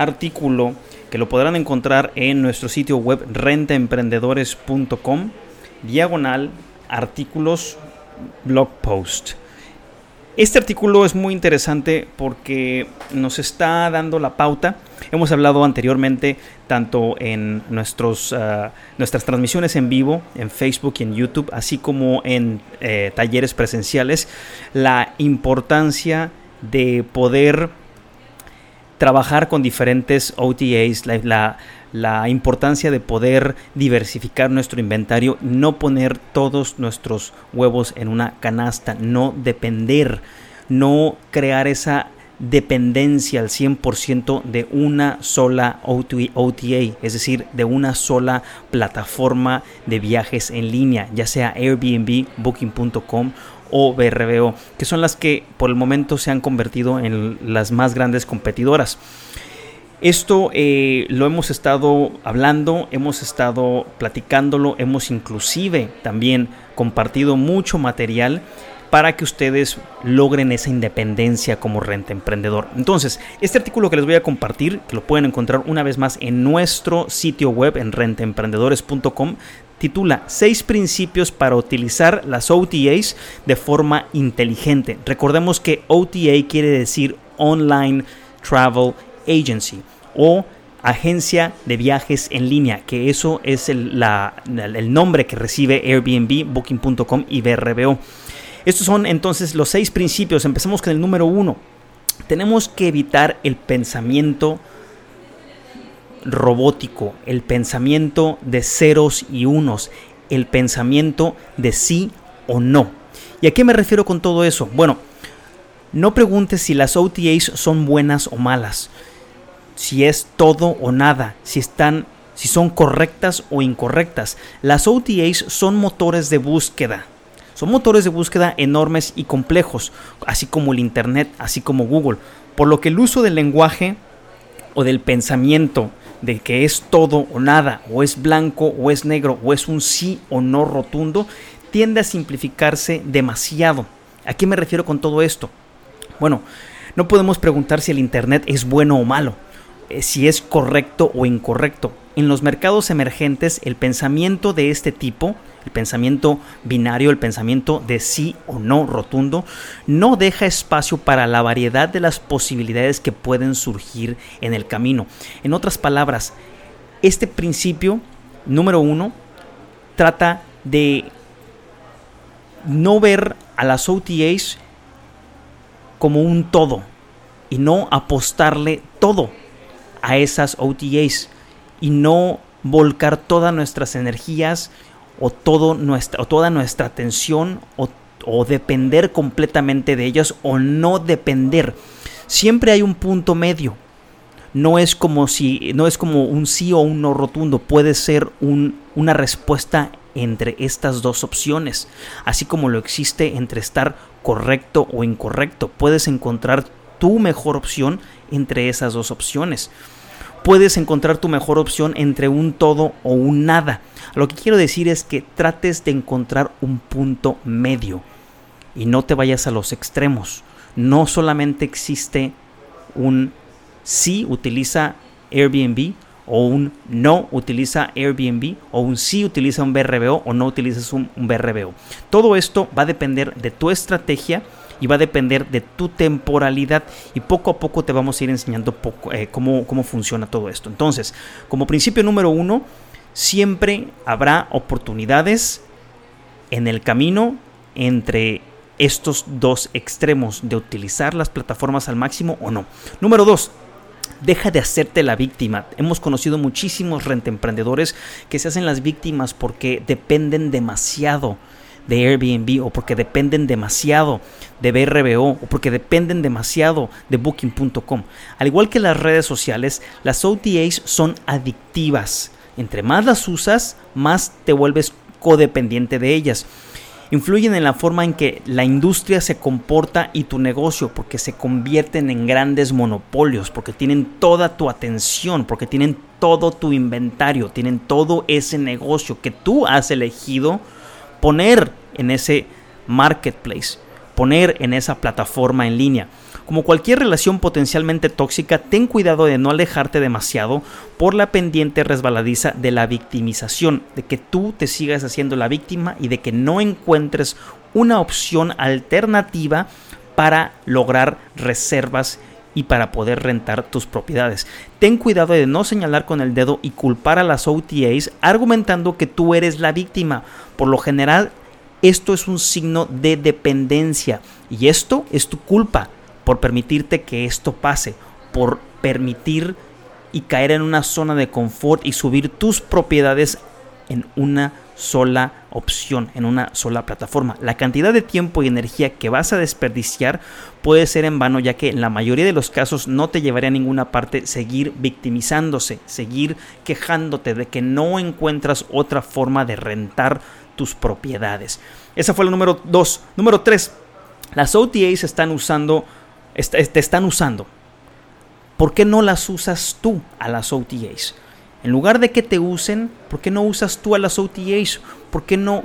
artículo que lo podrán encontrar en nuestro sitio web rentaemprendedores.com, diagonal artículos blog post. Este artículo es muy interesante porque nos está dando la pauta. Hemos hablado anteriormente tanto en nuestros, ah, nuestras transmisiones en vivo, en Facebook y en YouTube, así como en eh, talleres presenciales, la importancia de poder trabajar con diferentes OTAs, la, la, importancia de poder diversificar nuestro inventario, no poner todos nuestros huevos en una canasta, no depender, no crear esa dependencia al 100% de una sola OTA, es decir, de una sola plataforma de viajes en línea, ya sea Airbnb, Booking.com o BRBO, que son las que por el momento se han convertido en las más grandes competidoras. Esto eh, lo hemos estado hablando, hemos estado platicándolo, hemos inclusive también compartido mucho material para que ustedes logren esa independencia como renta emprendedor. Entonces, este artículo que les voy a compartir, que lo pueden encontrar una vez más en nuestro sitio web en rentaemprendedores.com, titula Seis principios para utilizar las OTAs de forma inteligente. Recordemos que OTA quiere decir Online Travel Agency o agencia de viajes en línea, que eso es el, el nombre que recibe Airbnb, Booking.com y BRBO. Estos son entonces los seis principios. Empecemos con el número uno. Tenemos que evitar el pensamiento robótico, el pensamiento de ceros y unos, el pensamiento de sí o no. ¿Y a qué me refiero con todo eso? Bueno, no preguntes si las OTAs son buenas o malas, si es todo o nada, si están si son correctas o incorrectas. Las OTAs son motores de búsqueda. Son motores de búsqueda enormes y complejos, así como el Internet, así como Google, por lo que el uso del lenguaje o del pensamiento de que es todo o nada, o es blanco o es negro, o es un sí o no rotundo, tiende a simplificarse demasiado. ¿A qué me refiero con todo esto? Bueno, no podemos preguntar si el Internet es bueno o malo, eh, si es correcto o incorrecto. En los mercados emergentes, el pensamiento de este tipo el pensamiento binario, el pensamiento de sí o no rotundo, no deja espacio para la variedad de las posibilidades que pueden surgir en el camino. En otras palabras, este principio número uno trata de no ver a las OTAs como un todo y no apostarle todo a esas OTAs y no volcar todas nuestras energías o, todo nuestra, o toda nuestra atención o, depender completamente de ellas o no depender. Siempre hay un punto medio. No es como si no es como un sí o un no rotundo, puede ser un, una respuesta entre estas dos opciones, así como lo existe entre estar correcto o incorrecto. Puedes encontrar tu mejor opción entre esas dos opciones puedes encontrar tu mejor opción entre un todo o un nada. Lo que quiero decir es que trates de encontrar un punto medio y no te vayas a los extremos. No solamente existe un sí utiliza Airbnb o un no utiliza Airbnb o un sí utiliza un BRBO o no utilizas un, un BRBO. Todo esto va a depender de tu estrategia y va a depender de tu temporalidad y poco a poco te vamos a ir enseñando eh, cómo, cómo funciona todo esto. Entonces, como principio número uno, siempre habrá oportunidades en el camino entre estos dos extremos de utilizar las plataformas al máximo o no. Número dos, Deja de hacerte la víctima. Hemos conocido muchísimos rentemprendedores que se hacen las víctimas porque dependen demasiado de Airbnb o porque dependen demasiado de BRBO o porque dependen demasiado de Booking.com. Al igual que las redes sociales, las OTAs son adictivas. Entre más las usas, más te vuelves codependiente de ellas influyen en la forma en que la industria se comporta y tu negocio, porque se convierten en grandes monopolios, porque tienen toda tu atención, porque tienen todo tu inventario, tienen todo ese negocio que tú has elegido poner en ese marketplace, poner en esa plataforma en línea. Como cualquier relación potencialmente tóxica, ten cuidado de no alejarte demasiado por la pendiente resbaladiza de la victimización, de que tú te sigas haciendo la víctima y de que no encuentres una opción alternativa para lograr reservas y para poder rentar tus propiedades. Ten cuidado de no señalar con el dedo y culpar a las OTAs argumentando que tú eres la víctima. Por lo general, esto es un signo de dependencia y esto es tu culpa por permitirte que esto pase, por permitir y caer en una zona de confort y subir tus propiedades en una sola opción, en una sola plataforma. La cantidad de tiempo y energía que vas a desperdiciar puede ser en vano, ya que en la mayoría de los casos no te llevaría a ninguna parte seguir victimizándose, seguir quejándote de que no encuentras otra forma de rentar tus propiedades. Esa fue la número 2. Número 3. Las OTAs están usando te están usando. ¿Por qué no las usas tú a las OTAs? En lugar de que te usen, ¿por qué no usas tú a las OTAs? ¿Por qué no,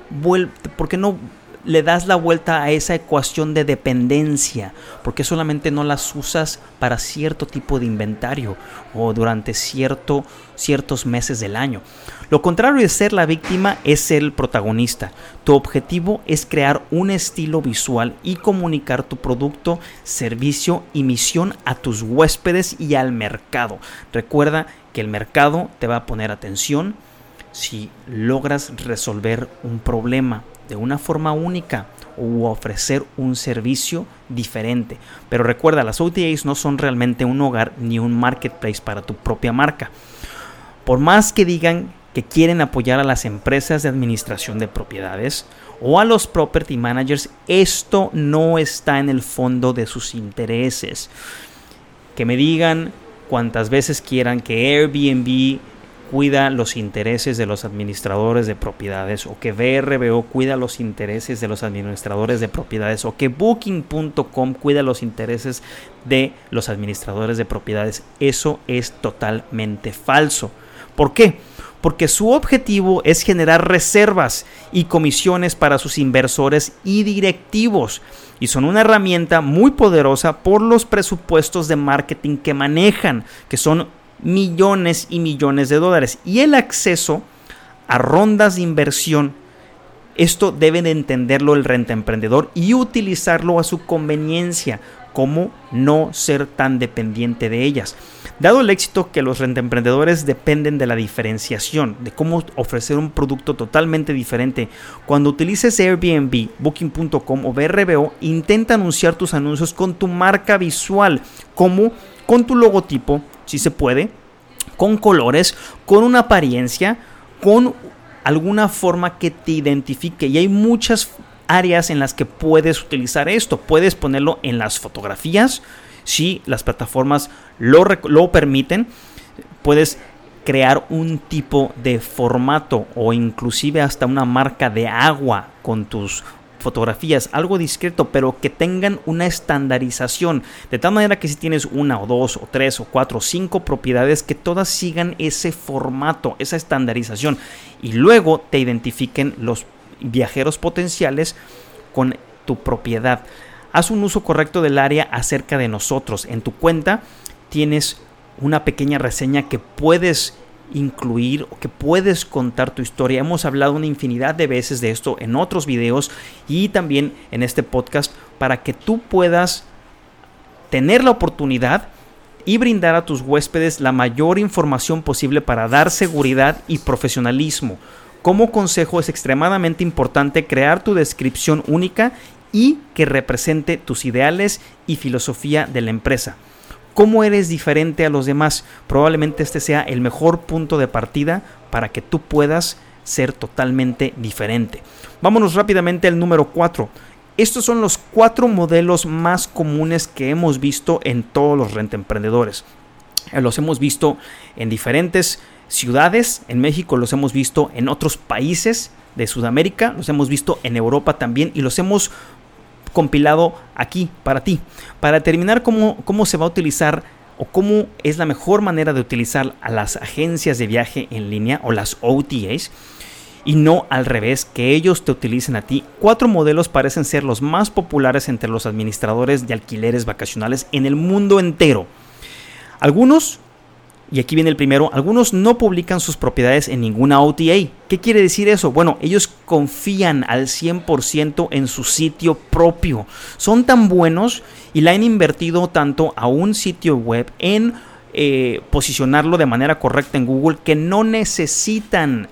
por qué no le das la vuelta a esa ecuación de dependencia? porque solamente no las usas para cierto tipo de inventario o durante cierto, ciertos meses del año? Lo contrario de ser la víctima es ser el protagonista. Tu objetivo es crear un estilo visual y comunicar tu producto, servicio y misión a tus huéspedes y al mercado. Recuerda que el mercado te va a poner atención si logras resolver un problema de una forma única o ofrecer un servicio diferente. Pero recuerda, las OTAs no son realmente un hogar ni un marketplace para tu propia marca. Por más que digan que quieren apoyar a las empresas de administración de propiedades o a los property managers, esto no está en el fondo de sus intereses. Que me digan cuantas veces quieran que Airbnb cuida los intereses de los administradores de propiedades o que VRBO cuida los intereses de los administradores de propiedades o que Booking.com cuida los intereses de los administradores de propiedades. Eso es totalmente falso. ¿Por qué? Porque su objetivo es generar reservas y comisiones para sus inversores y directivos y son una herramienta muy poderosa por los presupuestos de marketing que manejan, que son millones y millones de dólares. Y el acceso a rondas de inversión, esto debe de entenderlo el renta emprendedor y utilizarlo a su conveniencia, como no ser tan dependiente de ellas. Dado el éxito que los emprendedores dependen de la diferenciación, de cómo ofrecer un producto totalmente diferente, cuando utilices Airbnb, Booking.com o BRBO, intenta anunciar tus anuncios con tu marca visual, como con tu logotipo, si se puede, con colores, con una apariencia, con alguna forma que te identifique. Y hay muchas áreas en las que puedes utilizar esto. Puedes ponerlo en las fotografías, si las plataformas lo, lo permiten. Puedes crear un tipo de formato o inclusive hasta una marca de agua con tus fotografías, algo discreto, pero que tengan una estandarización, de tal manera que si tienes una o dos o tres o cuatro o cinco propiedades, que todas sigan ese formato, esa estandarización, y luego te identifiquen los viajeros potenciales con tu propiedad. Haz un uso correcto del área acerca de nosotros. En tu cuenta tienes una pequeña reseña que puedes incluir o que puedes contar tu historia. Hemos hablado una infinidad de veces de esto en otros videos y también en este podcast para que tú puedas tener la oportunidad y brindar a tus huéspedes la mayor información posible para dar seguridad y profesionalismo. Como consejo es extremadamente importante crear tu descripción única y que represente tus ideales y filosofía de la empresa cómo eres diferente a los demás. Probablemente este sea el mejor punto de partida para que tú puedas ser totalmente diferente. Vámonos rápidamente al número 4. Estos son los cuatro modelos más comunes que hemos visto en todos los emprendedores. Eh, los hemos visto en diferentes ciudades, en México los hemos visto en otros países de Sudamérica, los hemos visto en Europa también y los hemos compilado aquí para ti. Para determinar cómo, cómo se va a utilizar o cómo es la mejor manera de utilizar a las agencias de viaje en línea o las OTAs, y no al revés, que ellos te utilicen a ti. Cuatro modelos parecen ser los más populares entre los administradores de alquileres vacacionales en el mundo entero. Algunos, y aquí viene el primero, algunos no publican sus propiedades en ninguna OTA. ¿Qué quiere decir eso? Bueno, ellos confían al 100% en su sitio propio. Son tan buenos y la han invertido tanto a un sitio web en eh, posicionarlo de manera correcta en Google que no necesitan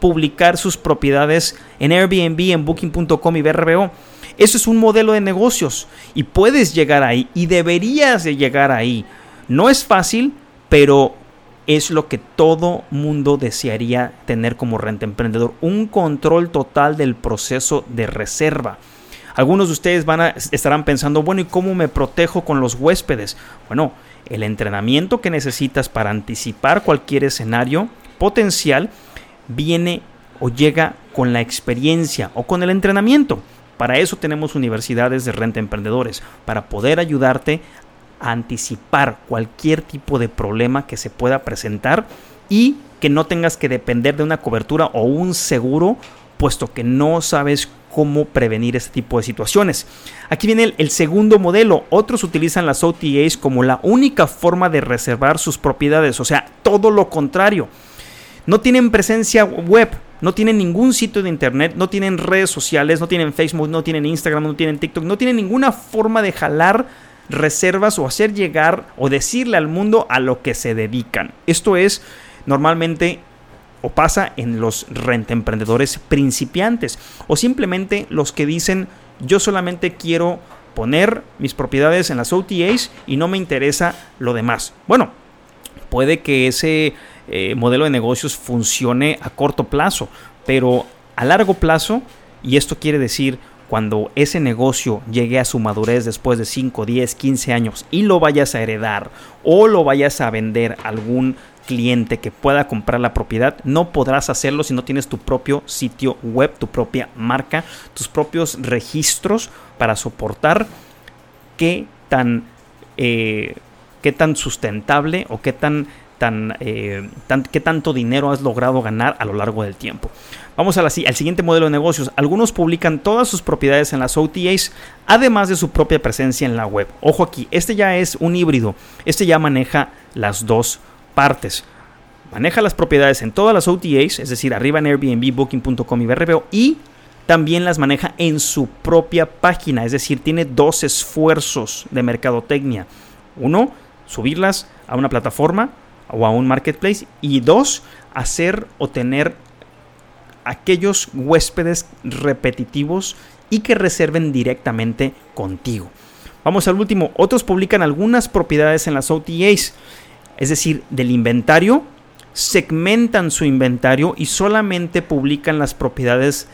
publicar sus propiedades en Airbnb, en Booking.com y BRBO. Eso es un modelo de negocios y puedes llegar ahí y deberías de llegar ahí. No es fácil, pero es lo que todo mundo desearía tener como renta emprendedor, un control total del proceso de reserva. Algunos de ustedes van a, estarán pensando, bueno, ¿y cómo me protejo con los huéspedes? Bueno, el entrenamiento que necesitas para anticipar cualquier escenario potencial viene o llega con la experiencia o con el entrenamiento. Para eso tenemos universidades de renta emprendedores, para poder ayudarte a anticipar cualquier tipo de problema que se pueda presentar y que no tengas que depender de una cobertura o un seguro, puesto que no sabes cómo prevenir este tipo de situaciones. Aquí viene el, el, segundo modelo. Otros utilizan las OTAs como la única forma de reservar sus propiedades, o sea, todo lo contrario. No tienen presencia web, no tienen ningún sitio de internet, no tienen redes sociales, no tienen Facebook, no tienen Instagram, no tienen TikTok, no tienen ninguna forma de jalar reservas o hacer llegar o decirle al mundo a lo que se dedican. Esto es normalmente o pasa en los emprendedores principiantes o simplemente los que dicen yo solamente quiero poner mis propiedades en las OTAs y no me interesa lo demás. Bueno, puede que ese eh, modelo de negocios funcione a corto plazo, pero a largo plazo, y esto quiere decir cuando ese negocio llegue a su madurez después de 5, 10, 15 años y lo vayas a heredar o lo vayas a vender a algún cliente que pueda comprar la propiedad, no podrás hacerlo si no tienes tu propio sitio web, tu propia marca, tus propios registros para soportar qué tan, eh, qué tan sustentable o qué tan eh, qué tanto dinero has logrado ganar a lo largo del tiempo. Vamos al siguiente modelo de negocios. Algunos publican todas sus propiedades en las OTAs, además de su propia presencia en la web. Ojo aquí, este ya es un híbrido. Este ya maneja las dos partes. Maneja las propiedades en todas las OTAs, es decir, arriba en Airbnb, Booking.com y BRBO, y también las maneja en su propia página, es decir, tiene dos esfuerzos de mercadotecnia. Uno, subirlas a una plataforma o a un marketplace. Y dos, hacer o tener aquellos huéspedes repetitivos y que reserven directamente contigo. Vamos al último. Otros publican algunas propiedades en las OTAs, es decir, del inventario, segmentan su inventario y solamente publican las propiedades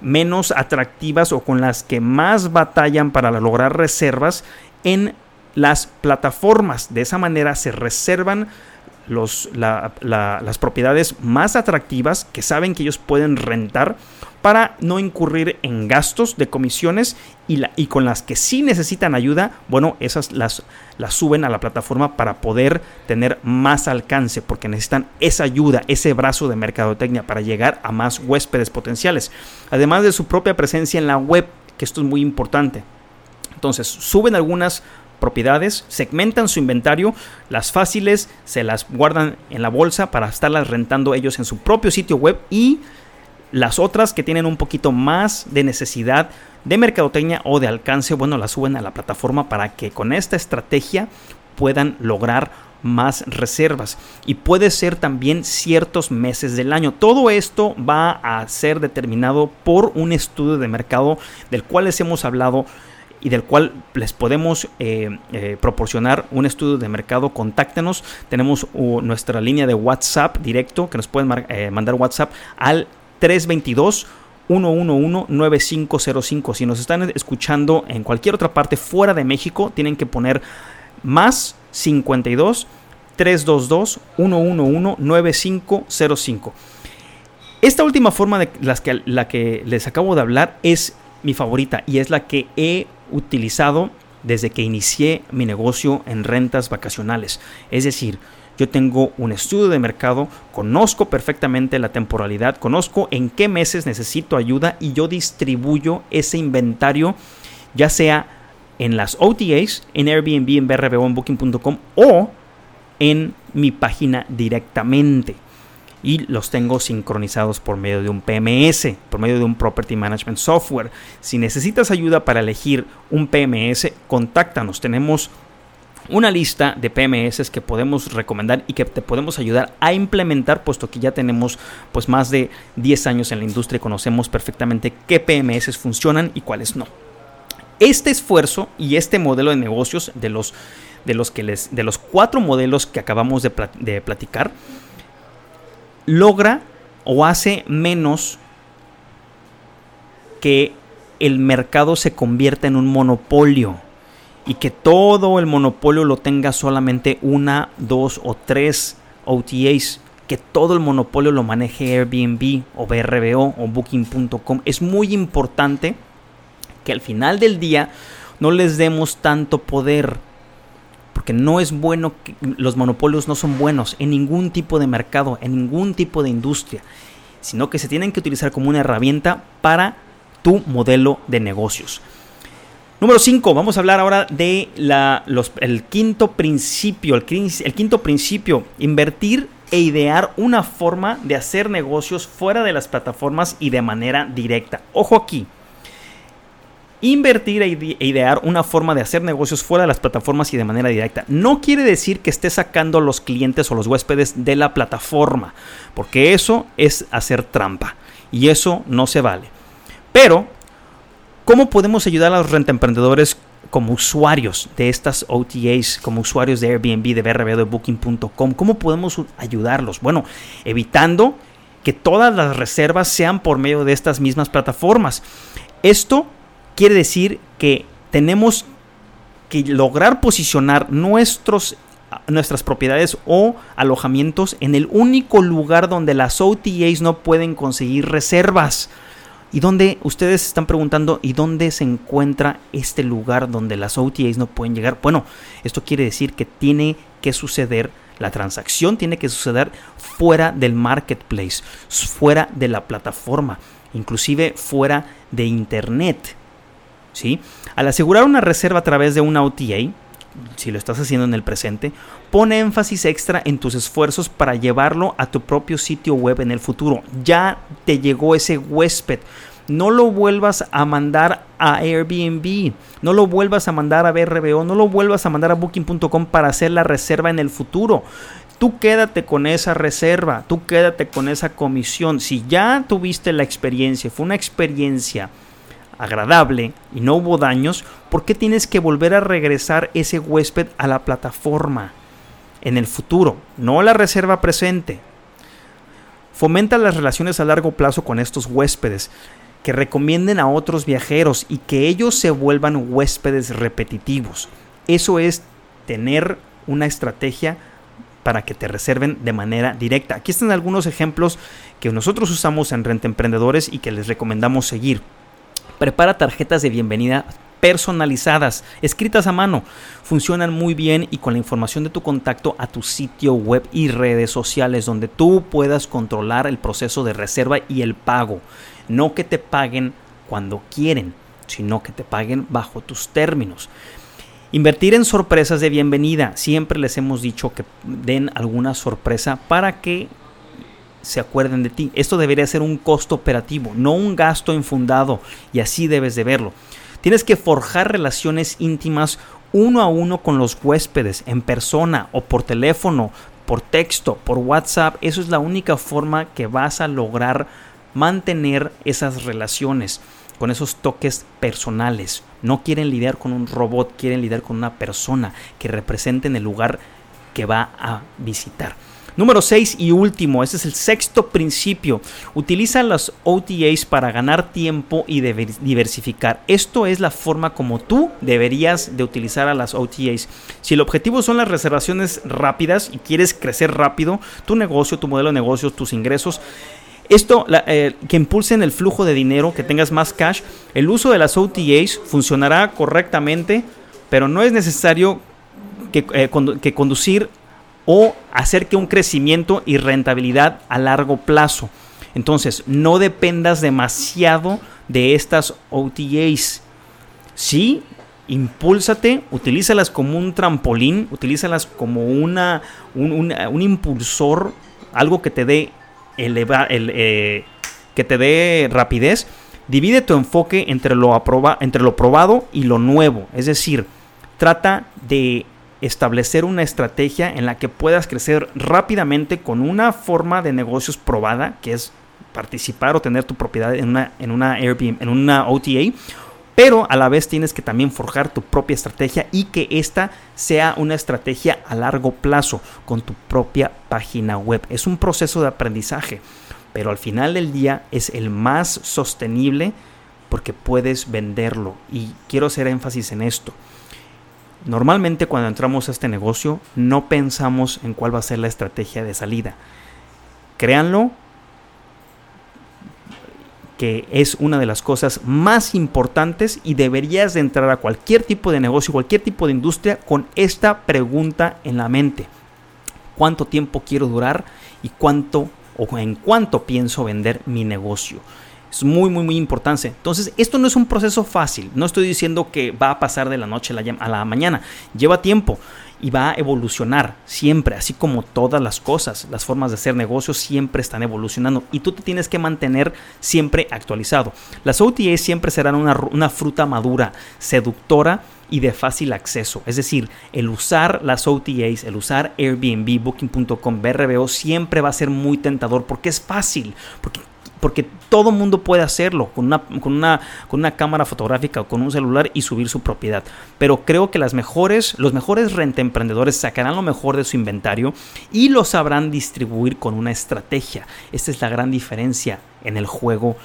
menos atractivas o con las que más batallan para lograr reservas en las plataformas. De esa manera se reservan los, las propiedades más atractivas que saben que ellos pueden rentar para no incurrir en gastos de comisiones y, la, y con las que sí necesitan ayuda, bueno, esas las, las suben a la plataforma para poder tener más alcance, porque necesitan esa ayuda, ese brazo de mercadotecnia para llegar a más huéspedes potenciales, además de su propia presencia en la web, que esto es muy importante. Entonces, suben algunas propiedades, segmentan su inventario, las fáciles se las guardan en la bolsa para estarlas rentando ellos en su propio sitio web y las otras que tienen un poquito más de necesidad de mercadotecnia o de alcance, bueno, las suben a la plataforma para que con esta estrategia puedan lograr más reservas y puede ser también ciertos meses del año. Todo esto va a ser determinado por un estudio de mercado del cual les hemos hablado y del cual les podemos eh, eh, proporcionar un estudio de mercado, contáctenos. Tenemos nuestra línea de WhatsApp directo que nos pueden eh, mandar WhatsApp al 322 111-9505. Si nos están escuchando en cualquier otra parte fuera de México, tienen que poner más 52 322 111 9505. Esta última forma de las que, la que les acabo de hablar es mi favorita y es la que he utilizado desde que inicié mi negocio en rentas vacacionales. Es decir, yo tengo un estudio de mercado, conozco perfectamente la temporalidad, conozco en qué meses necesito ayuda y yo distribuyo ese inventario, ya sea en las OTAs, en Airbnb, en BRBO, en Booking.com o en mi página directamente y los tengo sincronizados por medio de un PMS, por medio de un Property Management Software. Si necesitas ayuda para elegir un PMS, contáctanos. Tenemos una lista de PMS que podemos recomendar y que te podemos ayudar a implementar, puesto que ya tenemos pues más de 10 años en la industria y conocemos perfectamente qué PMS funcionan y cuáles no. Este esfuerzo y este modelo de negocios de los, de los, que les, de los cuatro modelos que acabamos de, de platicar, logra o hace menos que el mercado se convierta en un monopolio y que todo el monopolio lo tenga solamente una, dos o tres OTAs, que todo el monopolio lo maneje Airbnb o BRBO o Booking.com. Es muy importante que al final del día no les demos tanto poder porque no es bueno, que, los monopolios no son buenos en ningún tipo de mercado, en ningún tipo de industria, sino que se tienen que utilizar como una herramienta para tu modelo de negocios. Número 5, vamos a hablar ahora de la, el quinto principio, el quinto principio, invertir e idear una forma de hacer negocios fuera de las plataformas y de manera directa. Ojo aquí, Invertir e, e idear una forma de hacer negocios fuera de las plataformas y de manera directa. No quiere decir que esté sacando los clientes o los huéspedes de la plataforma, porque eso es hacer trampa y eso no se vale. Pero, ¿cómo podemos ayudar a los emprendedores como usuarios de estas OTAs, como usuarios de Airbnb, de BRB, de Booking.com? ¿Cómo podemos ayudarlos? Bueno, evitando que todas las reservas sean por medio de estas mismas plataformas. Esto quiere decir que tenemos que lograr posicionar nuestros, nuestras propiedades o alojamientos en el único lugar donde las OTAs no pueden conseguir reservas. Y donde ustedes están preguntando, ¿y dónde se encuentra este lugar donde las OTAs no pueden llegar? Bueno, esto quiere decir que tiene que suceder, la transacción tiene que suceder fuera del marketplace, fuera de la plataforma, inclusive fuera de internet. Al asegurar una reserva a través de una OTA, si lo estás haciendo en el presente, pone énfasis extra en tus esfuerzos para llevarlo a tu propio sitio web en el futuro. Ya te llegó ese huésped. No lo vuelvas a mandar a Airbnb, no lo vuelvas a mandar a BRBO, no lo vuelvas a mandar a booking.com para hacer la reserva en el futuro. Tú quédate con esa reserva, tú quédate con esa comisión. Si ya tuviste la experiencia, fue una experiencia agradable y no hubo daños, ¿por qué tienes que volver a regresar ese huésped a la plataforma en el futuro, no la reserva presente? Fomenta las relaciones a largo plazo con estos huéspedes, que recomienden a otros viajeros y que ellos se vuelvan huéspedes repetitivos. Eso es tener una estrategia para que te reserven de manera directa. Aquí están algunos ejemplos que nosotros usamos en Renta Emprendedores y que les recomendamos seguir. Prepara tarjetas de bienvenida personalizadas, escritas a mano. Funcionan muy bien y con la información de tu contacto a tu sitio web y redes sociales donde tú puedas controlar el proceso de reserva y el pago. No que te paguen cuando quieren, sino que te paguen bajo tus términos. Invertir en sorpresas de bienvenida. Siempre les hemos dicho que den alguna sorpresa para que se acuerden de ti. Esto debería ser un costo operativo, no un gasto infundado, y así debes de verlo. Tienes que forjar relaciones íntimas uno a uno con los huéspedes, en persona o por teléfono, por texto, por WhatsApp. Eso es la única forma que vas a lograr mantener esas relaciones. con esos toques personales. No quieren lidiar con un robot, quieren lidiar con una persona que represente en el lugar que va a visitar. Número 6 y último, ese es el sexto principio. Utiliza los OTAs para ganar tiempo y diversificar. Esto es la forma como tú deberías de utilizar a las OTAs. Si el objetivo son las reservaciones rápidas y quieres crecer rápido, tu negocio, tu modelo de negocios, tus ingresos, esto eh, que impulsen el flujo de dinero, que tengas más cash, el uso de las OTAs funcionará correctamente, pero no es necesario que, eh, que conducir o hacer que un crecimiento y rentabilidad a largo plazo. Entonces, no dependas demasiado de estas OTAs. Sí, impúlsate, utilízalas como un trampolín, utilízalas como una, un, impulsor, algo que te dé eleva, el, eh, que te dé rapidez. Divide tu enfoque entre lo, aproba, entre lo probado y lo nuevo. Es decir, trata de establecer una estrategia en la que puedas crecer rápidamente con una forma de negocios probada, que es participar o tener tu propiedad en una, en una Airbnb, en una OTA, pero a la vez tienes que también forjar tu propia estrategia y que esta sea una estrategia a largo plazo con tu propia página web. Es un proceso de aprendizaje, pero al final del día es el más sostenible porque puedes venderlo. Y quiero hacer énfasis en esto. Normalmente cuando entramos a este negocio no pensamos en cuál va a ser la estrategia de salida. Créanlo que es una de las cosas más importantes y deberías de entrar a cualquier tipo de negocio, cualquier tipo de industria con esta pregunta en la mente. ¿Cuánto tiempo quiero durar y cuánto o en cuánto pienso vender mi negocio? Es muy, muy, muy importante. Entonces, esto no es un proceso fácil. No estoy diciendo que va a pasar de la noche a la, mañana. Lleva tiempo y va a evolucionar siempre, así como todas las cosas. Las formas de hacer negocios siempre están evolucionando y tú te tienes que mantener siempre actualizado. Las OTAs siempre serán una, una fruta madura, seductora y de fácil acceso. Es decir, el usar las OTAs, el usar Airbnb, Booking.com, BRBO siempre va a ser muy tentador porque es fácil, porque porque todo mundo puede hacerlo con una, con, una, con una cámara fotográfica o con un celular y subir su propiedad. Pero creo que las mejores, los mejores renta emprendedores sacarán lo mejor de su inventario y lo sabrán distribuir con una estrategia. Esta es la gran diferencia en el juego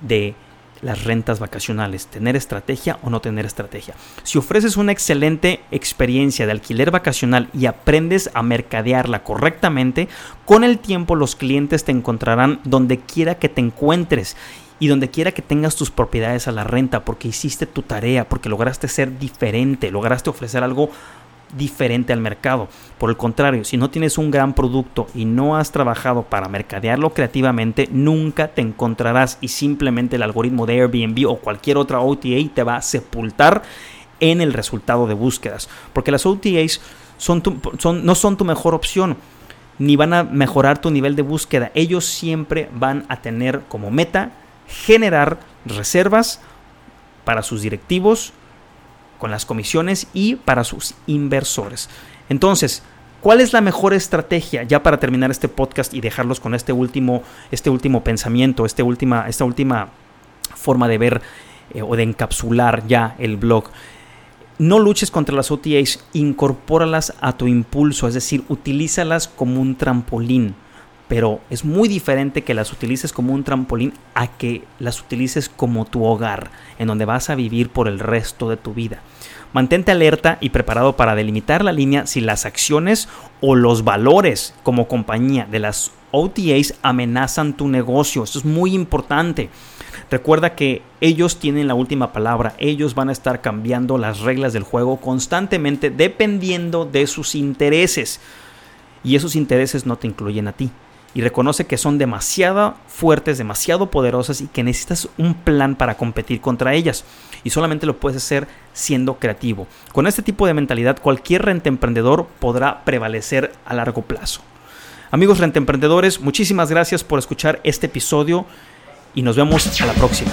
de las rentas vacacionales, tener estrategia o no tener estrategia. Si ofreces una excelente experiencia de alquiler vacacional y aprendes a mercadearla correctamente, con el tiempo los clientes te encontrarán donde quiera que te encuentres y donde quiera que tengas tus propiedades a la renta porque hiciste tu tarea, porque lograste ser diferente, lograste ofrecer algo diferente al mercado. Por el contrario, si no tienes un gran producto y no has trabajado para mercadearlo creativamente, nunca te encontrarás y simplemente el algoritmo de Airbnb o cualquier otra OTA te va a sepultar en el resultado de búsquedas. Porque las OTAs no son tu mejor opción ni van a mejorar tu nivel de búsqueda. Ellos siempre van a tener como meta generar reservas para sus directivos, con las comisiones y para sus inversores. Entonces, ¿cuál es la mejor estrategia ya para terminar este podcast y dejarlos con este último, este último pensamiento, este última, esta última forma de ver eh, o de encapsular ya el blog? No luches contra las OTAs, incorpóralas a tu impulso, es decir, utilízalas como un trampolín pero es muy diferente que las utilices como un trampolín a que las utilices como tu hogar, en donde vas a vivir por el resto de tu vida. Mantente alerta y preparado para delimitar la línea si las acciones o los valores como compañía de las OTAs amenazan tu negocio. Esto es muy importante. Recuerda que ellos tienen la última palabra, ellos van a estar cambiando las reglas del juego constantemente dependiendo de sus intereses. Y esos intereses no te incluyen a ti y reconoce que son demasiado fuertes, demasiado poderosas y que necesitas un plan para competir contra ellas. Y solamente lo puedes hacer siendo creativo. Con este tipo de mentalidad, cualquier renta emprendedor podrá prevalecer a largo plazo. Amigos renta emprendedores, muchísimas gracias por escuchar este episodio y nos vemos a la próxima.